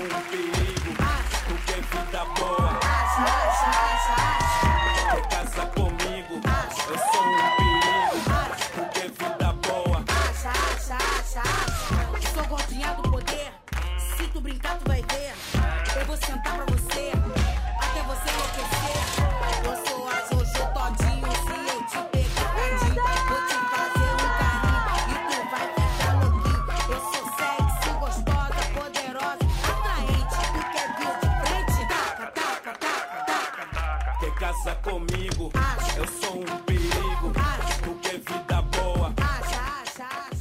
Um perigo, tu quer vida boa. Comigo? Eu sou um perigo, quer vida boa.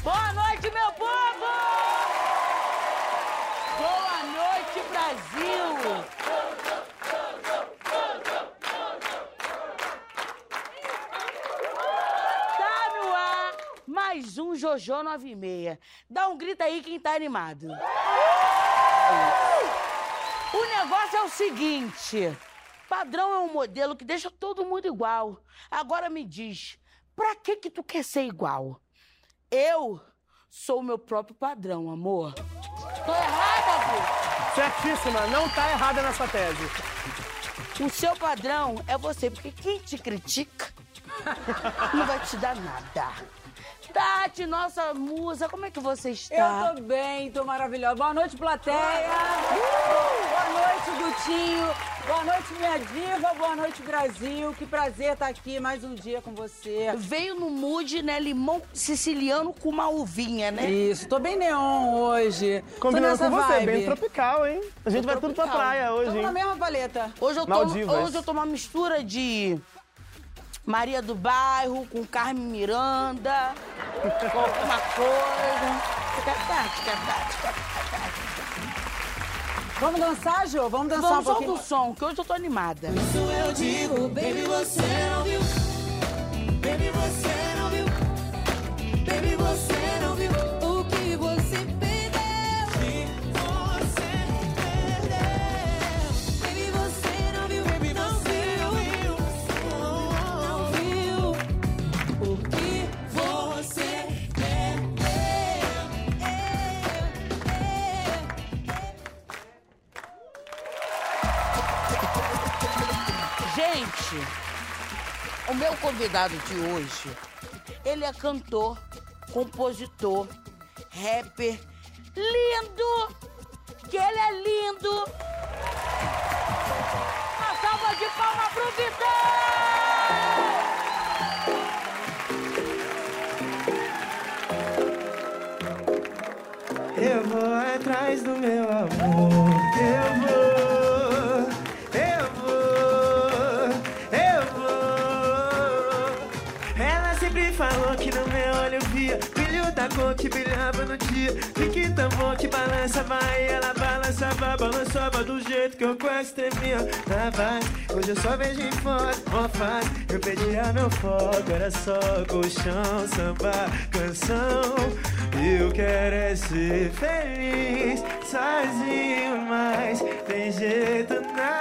Boa noite, meu povo! Boa noite, Brasil! Tá no ar mais um Jojo 96. Dá um grito aí quem tá animado. O negócio é o seguinte: padrão é um modelo que deixa todo mundo igual. Agora me diz, pra que que tu quer ser igual? Eu sou o meu próprio padrão, amor. Tô errada, Bu? Certíssima, não tá errada nessa tese. O seu padrão é você, porque quem te critica não vai te dar nada. Tati, nossa musa, como é que você está? Eu tô bem, tô maravilhosa. Boa noite, plateia. Boa noite, Gutinho. Boa noite, minha diva. Boa noite, Brasil. Que prazer estar aqui mais um dia com você. Veio no mood, né, limão siciliano com uma uvinha, né? Isso, tô bem neon hoje. Combinando com você, vibe. bem tropical, hein? A gente Tô vai tudo pra tropical. praia hoje, Tamo na mesma paleta. Hoje eu, tô, Maldivas. hoje eu tô uma mistura de Maria do Bairro com Carmen Miranda, com alguma coisa. Fica fica fica. Vamos dançar, Jô? Vamos dançar Vamos um pouquinho? do som, que hoje eu tô animada. Isso eu digo, baby, você não viu. Baby, você não viu. Baby, você convidado de hoje, ele é cantor, compositor, rapper, lindo, que ele é lindo. Uma salva de palmas pro Vitão! Fique tão bom que balança, vai. Ela balançava, balançava do jeito que eu quase tremia. Na paz, hoje eu só vejo em foto, mó fácil. Eu pedia meu foco, era só colchão, samba, canção. Eu quero é ser feliz sozinho, mas tem jeito não.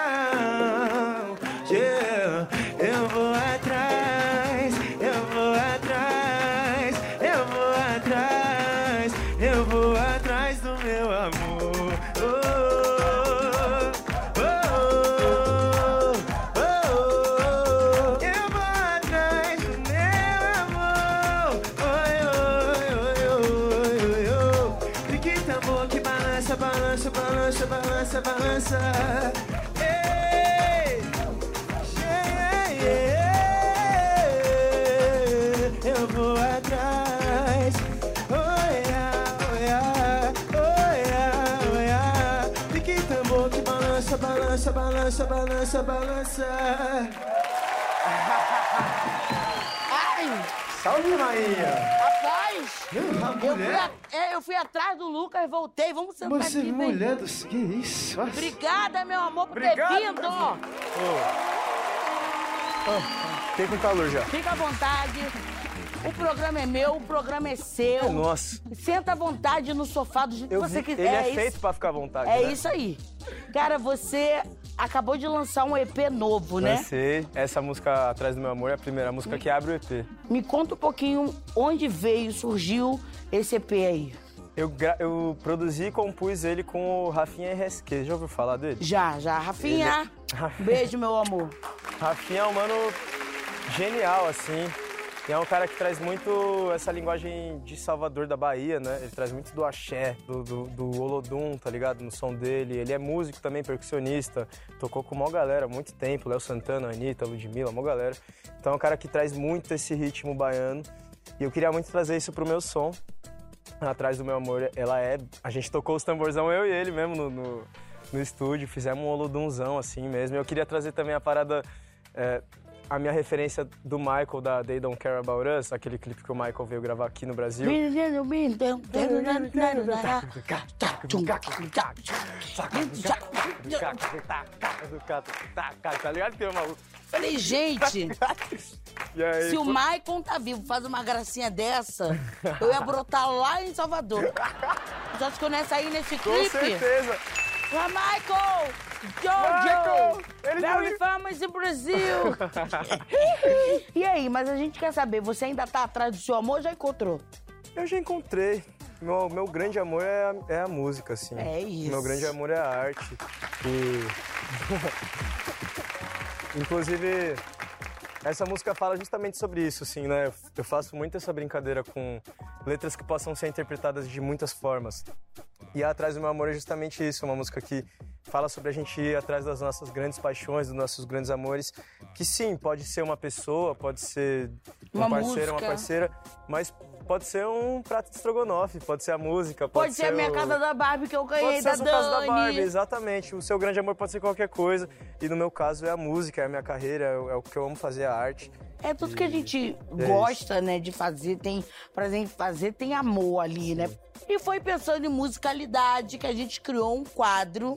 Que balança, balança, balança, balança, balança. Ai, Salve, rainha! rapaz! Eu fui, mulher? a- é, eu fui atrás do Lucas, voltei. Vamos sentar Você, aqui, vem. mulher do... Que isso? Nossa. Obrigada, meu amor, por Obrigado, ter vindo. Fiquei com calor já. Fica à vontade. O programa é meu, o programa é seu. Nossa. Senta à vontade no sofá do jeito que você quiser. ele é, isso- feito pra ficar à vontade, É né? isso aí. Cara, você acabou de lançar um EP novo, né? Lancei. Essa música Atrás do Meu Amor é a primeira música que abre o EP. Me conta um pouquinho onde veio, surgiu esse EP aí. Eu, eu produzi e compus ele com o Rafinha RSQ. Já ouviu falar dele? Já, já. Rafinha, beijo, meu amor. Rafinha é um mano genial, assim. E é um cara que traz muito essa linguagem de Salvador da Bahia, né? Ele traz muito do axé, do, do, do Olodum, tá ligado? No som dele. Ele é músico também, percussionista. Tocou com uma galera há muito tempo. Léo Santana, Anitta, Ludmilla, uma galera. Então é um cara que traz muito esse ritmo baiano. E eu queria muito trazer isso pro meu som. Atrás do meu amor, ela é... A gente tocou os tamborzão, eu e ele mesmo, no, no, no estúdio. Fizemos um olodumzão, assim mesmo. Eu queria trazer também a parada... é, a minha referência do Michael, da They Don't Care About Us, aquele clipe que o Michael veio gravar aqui no Brasil. Tá ligado? Tem uma... Falei, gente, E aí, se o Maicon tá vivo, faz uma gracinha dessa, eu ia brotar lá em Salvador. Acha que eu não ia sair nesse Com clipe? certeza! Lá, Michael! Jojo! Ele Very foi- famous in Brasil! e aí, mas a gente quer saber, você ainda tá atrás do seu amor ou já encontrou? Eu já encontrei. Meu, meu grande amor é a, é a música, assim. É isso. Meu grande amor é a arte. E. Inclusive, essa música fala justamente sobre isso, assim, né? Eu- Eu faço muito essa brincadeira com letras que possam ser interpretadas de muitas formas. E Atrás do Meu Amor é justamente isso, uma música que fala sobre a gente ir atrás das nossas grandes paixões, dos nossos grandes amores, que sim, pode ser uma pessoa, pode ser um Uma parceiro, uma música. parceira, mas pode ser um prato de estrogonofe, pode ser a música, pode, Pode, ser a minha o- casa da Barbie que eu Pode ganhei ser da sua casa da Dani. Barbie, exatamente. O seu grande amor pode ser qualquer coisa. E no meu caso é a música, é a minha carreira, é o é que eu amo fazer, a arte. É tudo que a gente É gosta, né, de fazer, tem prazer em fazer, tem amor ali, né? E foi pensando em musicalidade que a gente criou um quadro,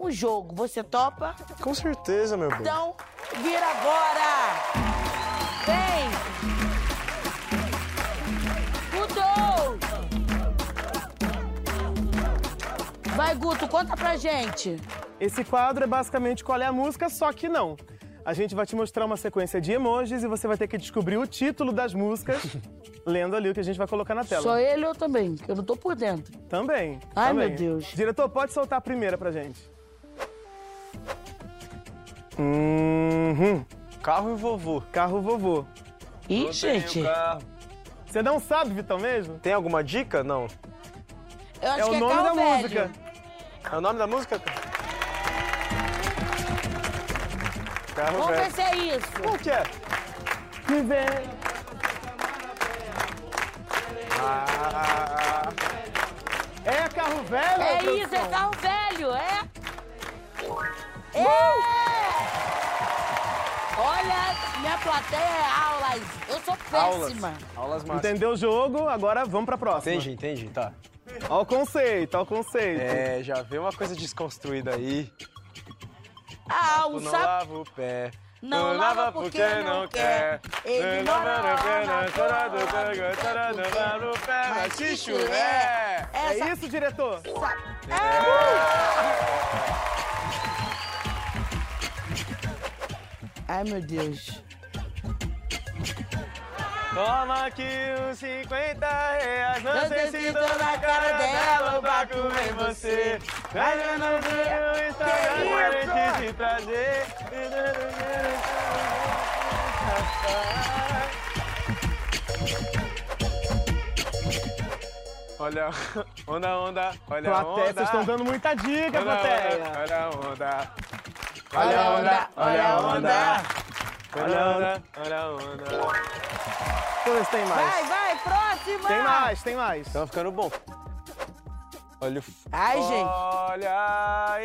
um jogo. Você topa? Com certeza, meu bem. Então, vira agora! Vem! Mudou! Vai, Guto, conta pra gente. Esse quadro é basicamente qual é a música, só que não. A gente vai te mostrar uma sequência de emojis e você vai ter que descobrir o título das músicas, lendo ali o que a gente vai colocar na tela. Só ele ou também? Que eu não tô por dentro. Também. Ai, também. meu Deus. Diretor, pode soltar a primeira pra gente. Uhum. Carro e vovô. Carro vovô. Ih, gente. Você não sabe, Vitão, mesmo? Tem alguma dica? Não. Eu acho É o que é nome carro da velho. música. É o nome da música? Carro Vamos ver velho. se é isso. Qual que é? Que vem. Ah, É carro velho? É isso, é carro velho, é? É! Olha, minha plateia é aulas. Eu sou aulas. péssima. Aulas máximas. Entendeu o jogo? Agora vamos pra próxima. Entendi, entendi, tá. Ó o conceito, ó o conceito. É, já vê uma coisa desconstruída aí. Ah, o Tu não sapo. lava o pé. Não Tu lava porque não quer. Ele Não lava o pé, lá não na chora cama, do pé, chora do pé, no pé, mas se chuver. É isso, diretor? Ai, meu Deus. Toma aqui uns 50 reais, não sei se dou na cara dela pra comer você. Mas eu não tenho o Instagram pra te trazer. Olha, onda, onda, olha a Plateia, onda. vocês estão dando muita dica, Olha a plateia. onda, olha a onda. Olha a onda, olha a onda. Olha a onda, olha a onda. Deixa eu ver se tem mais. Vai, vai, próxima. Tem mais, tem mais. Tá ficando bom. Olha o... Ai, gente. Olha a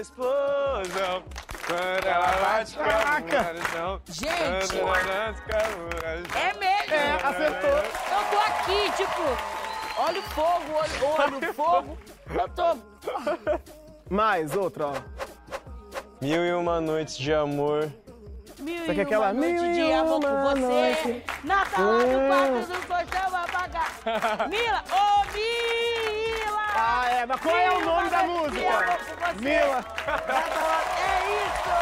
explosão. Quando ela bate com a Caraca. Gente. É mesmo. É, acertou. Eu tô aqui, tipo, olha o fogo, olha, olha o fogo. Eu tô. Mais, outro, ó. Mil e uma noites de amor. Mil Isso aqui e é aquela uma noite mil de amor com você. noite. Na sala do Hum. quarto do colchão vai pagar. Mila, ô Mila! Ah, é, mas qual é o Mil nome da música? Mila. É isso!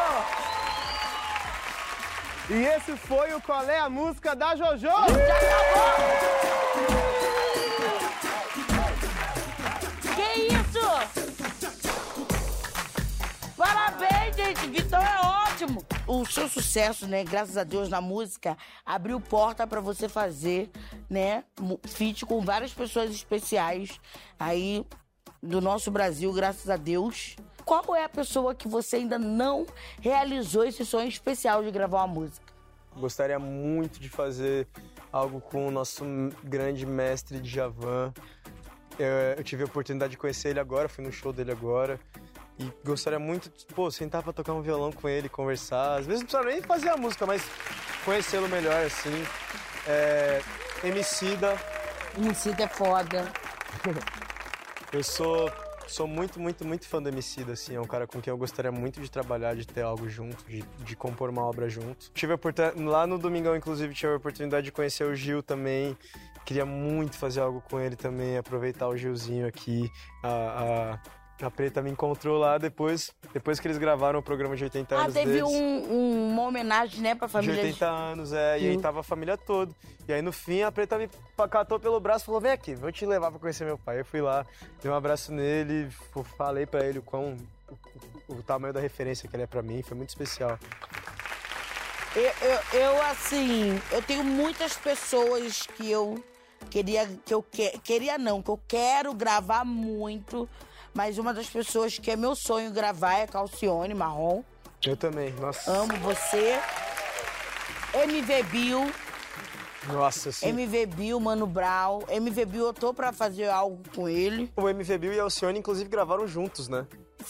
E esse foi o Qual é a Música da Jojo? Já acabou! Gente, Vitão é ótimo. O seu sucesso, né, graças a Deus na música, abriu porta pra você fazer, né, feat com várias pessoas especiais aí do nosso Brasil, graças a Deus. Qual é a pessoa que você ainda não realizou esse sonho especial de gravar uma música? Gostaria muito de fazer algo com o nosso grande mestre Djavan. Eu, eu tive a oportunidade de conhecer ele agora, fui no show dele agora. E gostaria muito, de, pô, sentar pra tocar um violão com ele, conversar. Às vezes não precisa nem fazer a música, mas conhecê-lo melhor, assim. É, Emicida, Emicida é foda. eu sou, sou muito, muito, muito fã do Emicida, assim. É um cara com quem eu gostaria muito de trabalhar, de ter algo junto, de, de compor uma obra junto. Tive a oportunidade, lá no Domingão, inclusive, tive a oportunidade de conhecer o Gil também. Queria muito fazer algo com ele também, aproveitar o Gilzinho aqui. A, a, a Preta me encontrou lá depois, depois que eles gravaram o programa de 80 Ah, anos teve deles. um- um- uma homenagem, né, pra De família. 80 anos, é. E aí tava a família toda. E aí no fim a preta me catou pelo braço e falou: vem aqui, vou te levar pra conhecer meu pai. Eu fui lá, dei um abraço nele, falei pra ele o quão. O, o tamanho da referência que ele é pra mim, foi muito especial. Eu, eu, eu, assim, eu tenho muitas pessoas que eu queria, que eu que, queria não, que eu quero gravar muito, mas uma das pessoas que é meu sonho gravar é Calcione Marrom. Eu também, nossa. Amo você. MV Bill, Nossa, assim. MV Bill, Mano Brown. MV Bill, eu tô pra fazer algo com ele. O MV Bill e a Alcione, inclusive, gravaram juntos, né?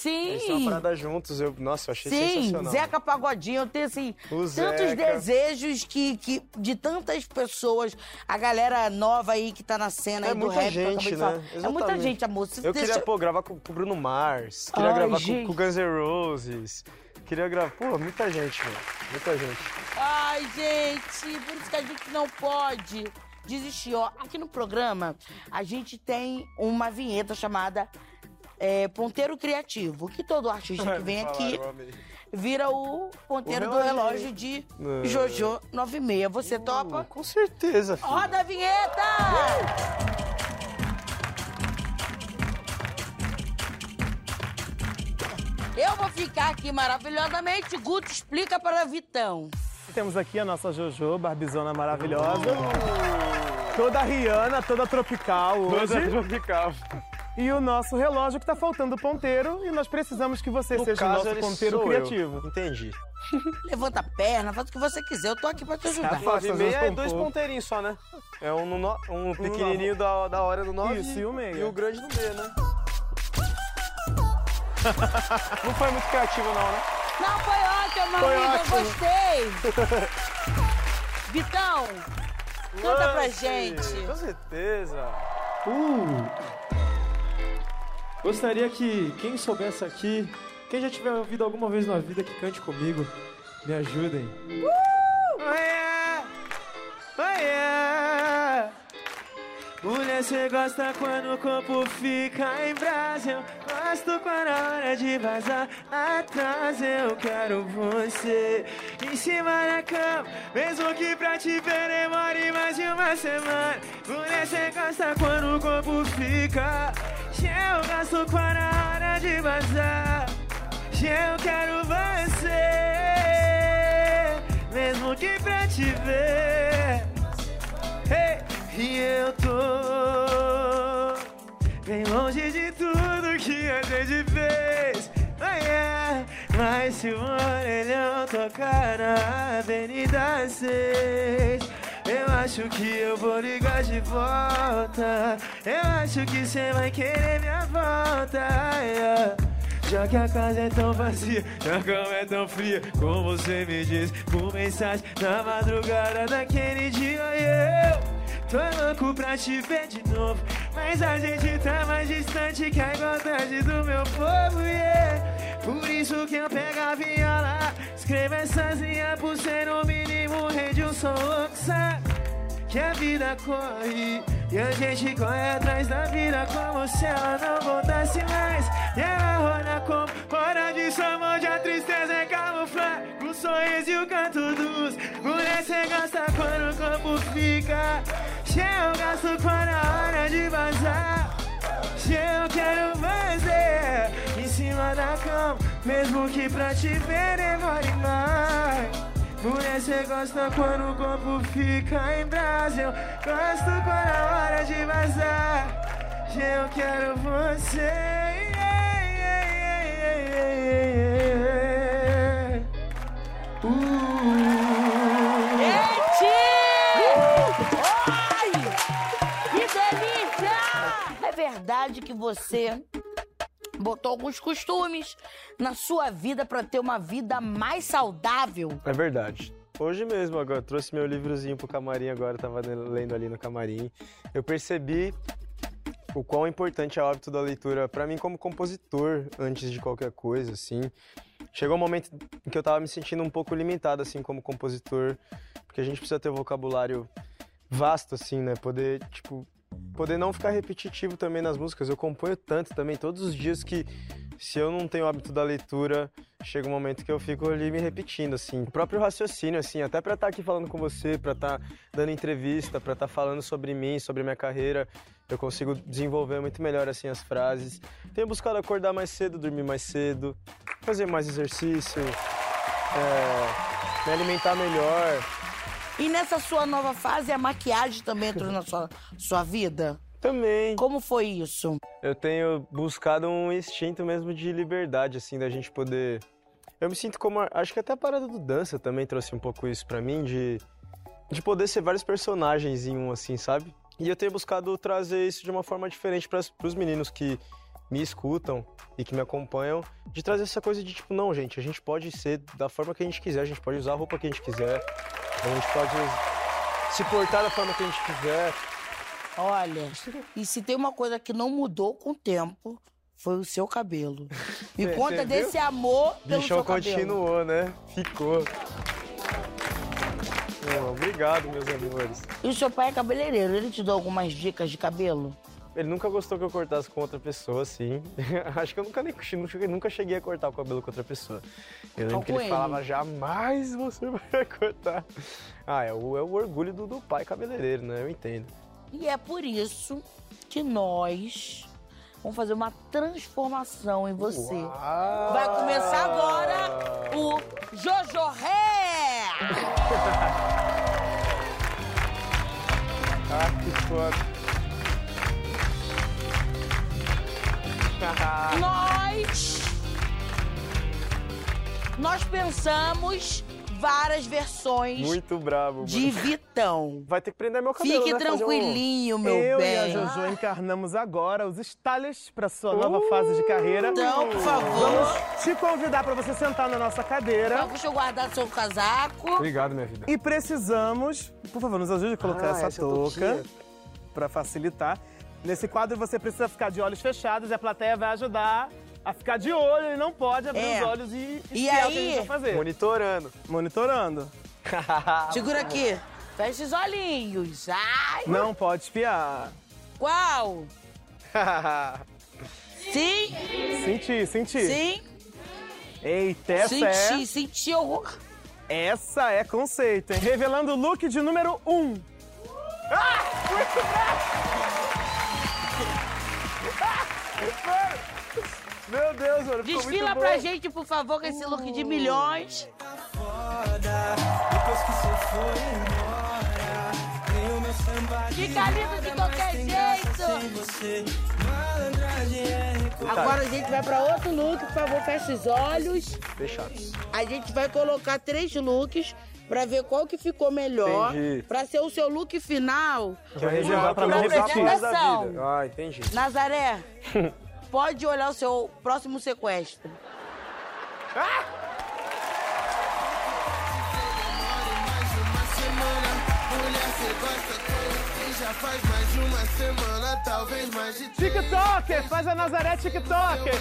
Eles têm uma Sim. parada juntos. Eu, nossa, eu achei Sim, sensacional. Zeca Pagodinho, eu tenho assim, O tantos Zeca. desejos que, que de tantas pessoas, a galera nova aí que tá na cena É aí do muita rap, eu acabei gente, né? É muita gente, amor. Você Eu deixa- queria, pô, gravar com, o Bruno Mars. Queria Ai, gravar com, gente. com o Guns N' Roses. Queria gravar. Pô, muita gente, mano. Muita gente. Ai, gente, por isso que a gente não pode desistir. Ó, aqui no programa, a gente tem uma vinheta chamada é, Ponteiro Criativo, que todo artista que vem aqui vira o ponteiro O do relógio. de Não. Jojo 96. Você topa? Com certeza, filho. Roda a vinheta! Eu vou ficar aqui maravilhosamente. Guto explica para Vitão. Temos aqui a nossa Jojo, Barbizona maravilhosa. Toda Rihanna, toda tropical hoje. tropical. E o nosso relógio que tá faltando o ponteiro e nós precisamos que você No seja o caso, nosso ele ponteiro criativo. Eu. Entendi. Levanta a perna, faz o que você quiser. Eu tô aqui pra te ajudar. Fácil. Nove e meia é dois ponteirinhos só, né? É um, no, no- um pequenininho da, da hora do 9 Isso, e o meia. E o grande no meio, né? não foi muito criativo, não, né? Não, foi ótimo, Foi amigo. ótimo. Eu gostei. Vitão, canta pra gente. Com certeza. Uh! Gostaria que quem soubesse aqui, quem já tiver ouvido alguma vez na vida que cante comigo, me ajudem. Oh, yeah. Oh, yeah. Mulher, cê gosta quando o corpo fica em brasa. Eu gosto quando a hora de vazar atrás. Eu quero você em cima da cama. Mesmo que pra te ver demore mais de uma semana. Mulher, cê gosta quando o corpo fica. Eu gosto quando a hora de vazar. Eu quero você. Mesmo que pra te ver. Hey, e eu tô bem longe de tudo que a gente fez. Oh, yeah. Mas se o orelhão tocar na Avenida 6, eu acho que eu vou ligar de volta. Eu acho que cê vai querer minha volta. Já que a casa é tão vazia, a cama é tão fria, como você me diz por mensagem na madrugada daquele dia. Eu tô louco pra te ver de novo, mas a gente tá mais distante que a igualdade do meu povo. Yeah. Por isso que eu pego a viola, escrevo essas linhas por ser no mínimo rei de um som que a vida corre e a gente corre atrás da vida como se ela não voltasse mais. E ela roda como hora de sua mão, a tristeza é camuflar o sorriso e o canto dos. Mulher, cê gosta quando o corpo fica. Se eu gasto quando a hora de vazar. Eu quero você em cima da cama, mesmo que pra te ver demore mais. Mulher, cê gosta quando o corpo fica em brasa. Eu gosto quando a hora de vazar. Eu quero você. Yeah, yeah, yeah, yeah, yeah. Uh. Verdade que você botou alguns costumes na sua vida pra ter uma vida mais saudável? É verdade. Hoje mesmo, agora, trouxe meu livrozinho pro camarim agora, tava lendo ali no camarim. Eu percebi o quão importante é o hábito da leitura para mim como compositor, antes de qualquer coisa, assim. Chegou um momento em que eu tava me sentindo um pouco limitado, assim, como compositor, porque a gente precisa ter um vocabulário vasto, assim, né? Poder, tipo, poder não ficar repetitivo também nas músicas. Eu componho tanto também, todos os dias que se eu não tenho o hábito da leitura, chega um momento que eu fico ali me repetindo, assim. O próprio raciocínio, assim, até pra estar aqui falando com você, pra estar dando entrevista, pra estar falando sobre mim, sobre minha carreira, eu consigo desenvolver muito melhor, assim, as frases. Tenho buscado acordar mais cedo, dormir mais cedo, fazer mais exercício, é, me alimentar melhor. E nessa sua nova fase, a maquiagem também entrou na sua, sua vida? Também. Como foi isso? Eu tenho buscado um instinto mesmo de liberdade, assim, da gente poder. Eu me sinto como. Acho que até a parada do dança também trouxe um pouco isso pra mim, de, de poder ser vários personagens em um, assim, sabe? E eu tenho buscado trazer isso de uma forma diferente para os meninos que me escutam e que me acompanham, de trazer essa coisa de tipo, não, gente, a gente pode ser da forma que a gente quiser, a gente pode usar a roupa que a gente quiser, a gente pode se portar da forma que a gente quiser. Olha, e se tem uma coisa que não mudou com o tempo, foi o seu cabelo. Me Cê- conta viu? desse amor pelo Bichão seu cabelo. continuou, né? Ficou. Pô, obrigado, meus amores. E o seu pai é cabeleireiro, ele te deu algumas dicas de cabelo? Ele nunca gostou que eu cortasse com outra pessoa, assim. Acho que eu nunca, nem, nunca- nunca cheguei a cortar o cabelo com outra pessoa. Eu lembro Só que ele, ele. falava, jamais você vai cortar. Ah, é o, é o orgulho do, do pai cabeleireiro, né? Eu entendo. E é por isso que nós vamos fazer uma transformação em você. Uau! Vai começar agora o Jojo Hair! Ah, que foda. Nós. Nós pensamos várias versões Muito bravo, de mano. Vitão. Vai ter que prender meu cabelo, Fique né? Fazer um- tranquilinho, meu Eu bem. e a Jojo encarnamos agora os Stallions para sua nova fase de carreira. Então, por favor. Vamos te convidar para você sentar na nossa cadeira. Então, deixa eu guardar seu casaco. Obrigado, minha vida. E precisamos, por favor, nos ajude a colocar Ah, essa essa touca para facilitar. Nesse quadro você precisa ficar de olhos fechados e a plateia vai ajudar a ficar de olho e não pode abrir É. os olhos e E espiar o que a aí? gente vai fazer. Monitorando. Monitorando. Segura aqui. Fecha os olhinhos. Ai, Não pode espiar. qual? Sim, Sentir, sentir. sim. Eita, essa Senti, é. senti horror. Essa é conceito, hein? Revelando o look de número 1. Um. Meu Deus, mano. ficou Desfila muito pra bom. gente, por favor, com esse look de milhões. Fica lindo de qualquer jeito. Agora a gente vai pra outro look, por favor, fecha os olhos. Fechados. A gente vai colocar três looks pra ver qual que ficou melhor. Entendi. Pra ser o seu look final. Que vai reservar pra Não, repetir. Ah, entendi. Nazaré, pode olhar o seu próximo sequestro. TikToker, faz a Nazaré TikToker.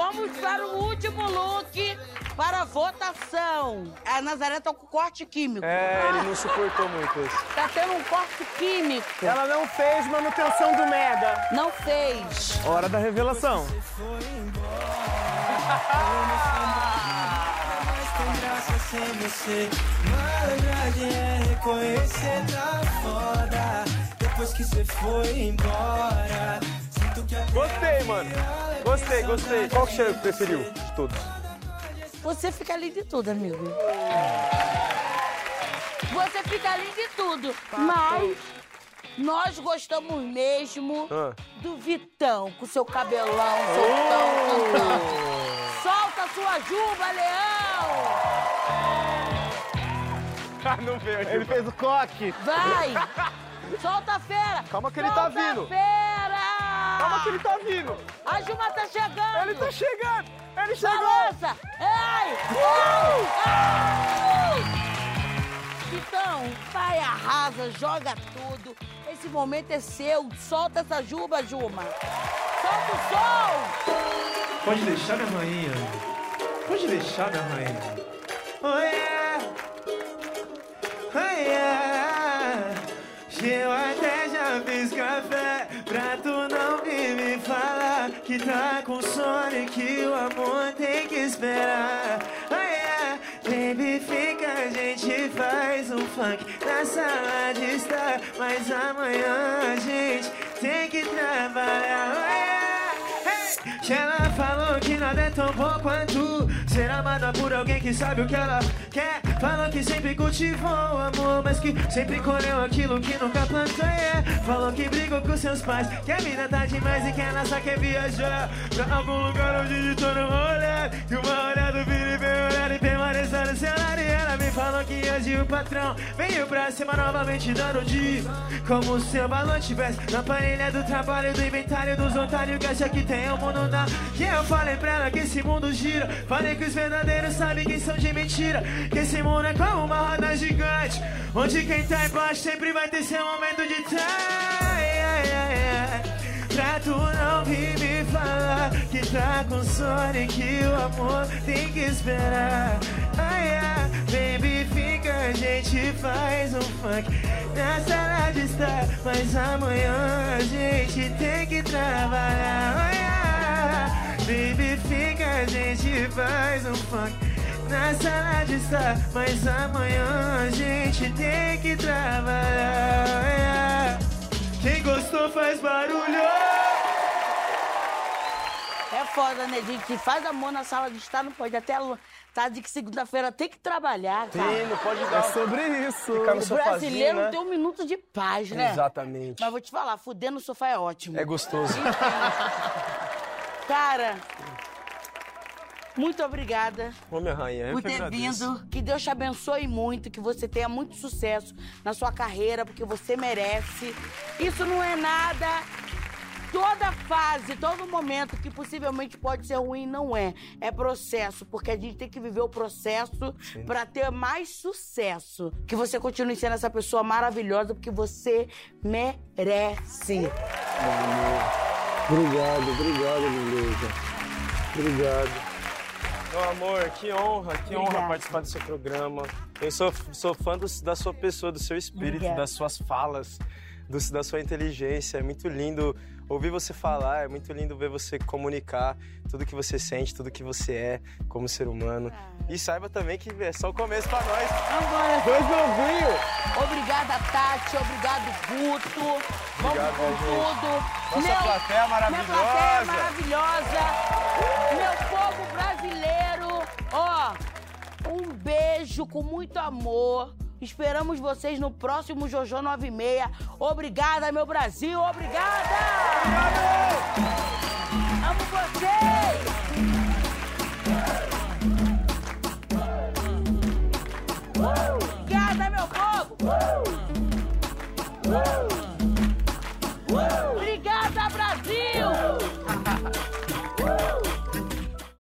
Vamos para o último look para a votação. A Nazaré tá com corte químico. É, ele não suportou muito isso. Tá tendo um corte químico. Ela não fez manutenção do Mega. Não fez. Hora da revelação. Tem graça sem você. Malandragem é reconhecer tá foda. Depois que você foi embora. Gostei, mano. Gostei, gostei. Qual que você preferiu de todos? Você fica além de tudo, amigo. Você fica além de tudo. Mas nós gostamos mesmo Ah. do Vitão, com seu cabelão soltão, cantando. Solta sua juba, Leão! Ah, não veio Ele fez o coque. Vai! Solta a fera! Calma que ele tá Solta vindo. a fera! Calma que ele tá vindo. A Juma tá chegando! Ele tá chegando. Ele chegou. Balança! Ai! Então, vai, arrasa, joga tudo. Esse momento é seu. Solta essa juba, Juma. Solta o som! Pode deixar, minha rainha. Pode deixar, minha rainha. Oh yeah. Oh yeah. Eu que tá com sono e que o amor tem que esperar. Oh yeah. Baby, fica, a gente faz um funk na sala de estar. Mas amanhã a gente tem que trabalhar. Oh yeah. Hey! Que ela falou que nada é tão bom quanto amada por alguém que sabe o que ela quer. Falou que sempre cultivou o amor, mas que sempre colheu aquilo que nunca plantou. Yeah. Falou que brigou com seus pais, que a vida tá demais e que ela só quer viajar pra algum lugar onde de todo olhar. E uma olhada vira falou que hoje o patrão veio pra cima novamente dando de como se o balão tivesse na panelha do trabalho, do inventário dos otários que acha que tem o mundo na. Que eu falei pra ela que esse mundo gira. Falei que os verdadeiros sabem quem são de mentira. Que esse mundo é como uma roda gigante. Onde quem tá embaixo sempre vai ter seu momento de tá. Pra tu não vir me falar que tá com sono e que o amor tem que esperar. Baby, fica, a gente faz um funk na sala de estar. Mas amanhã a gente tem que trabalhar. Baby, fica, a gente faz um funk na sala de estar. Mas amanhã a gente tem que trabalhar. Quem gostou faz barulho. É foda, né, gente? Faz amor na sala de estar, não pode. Até tá de que segunda-feira tem que trabalhar, cara. Sim, não pode É dar. sobre isso. Ficar no O sofazinho, brasileiro né? não tem um minuto de paz, né? Exatamente. Mas vou te falar, fuder no sofá é ótimo. É gostoso. Cara, muito obrigada Ô, minha rainha, eu por que ter vindo. Que Deus te abençoe muito, que você tenha muito sucesso na sua carreira, porque você merece. Isso não é nada. Toda fase, todo momento que possivelmente pode ser ruim, não é. É processo, porque a gente tem que viver o processo pra ter mais sucesso. Que você continue sendo essa pessoa maravilhosa, porque você merece. Obrigado, obrigado, lindeza. Obrigado. Meu amor, que honra, que honra Obrigada. participar do seu programa. Eu sou, sou fã do- da sua pessoa, do seu espírito, Obrigada. das suas falas, do- da sua inteligência. É muito lindo ouvir você falar, é muito lindo ver você comunicar tudo que você sente, tudo que você é como ser humano. E saiba também que é só o começo pra nós. Agora, Dois novinhos. Obrigada, Tati. Obrigado, Guto. Vamos Obrigado, com gente. tudo. Nossa plateia Minha plateia é maravilhosa. maravilhosa. Meu povo brasileiro. Ó, um beijo com muito amor. Esperamos vocês no próximo Jojo 96. Obrigada, meu Brasil. Obrigada! Amo vocês! Obrigada, meu povo!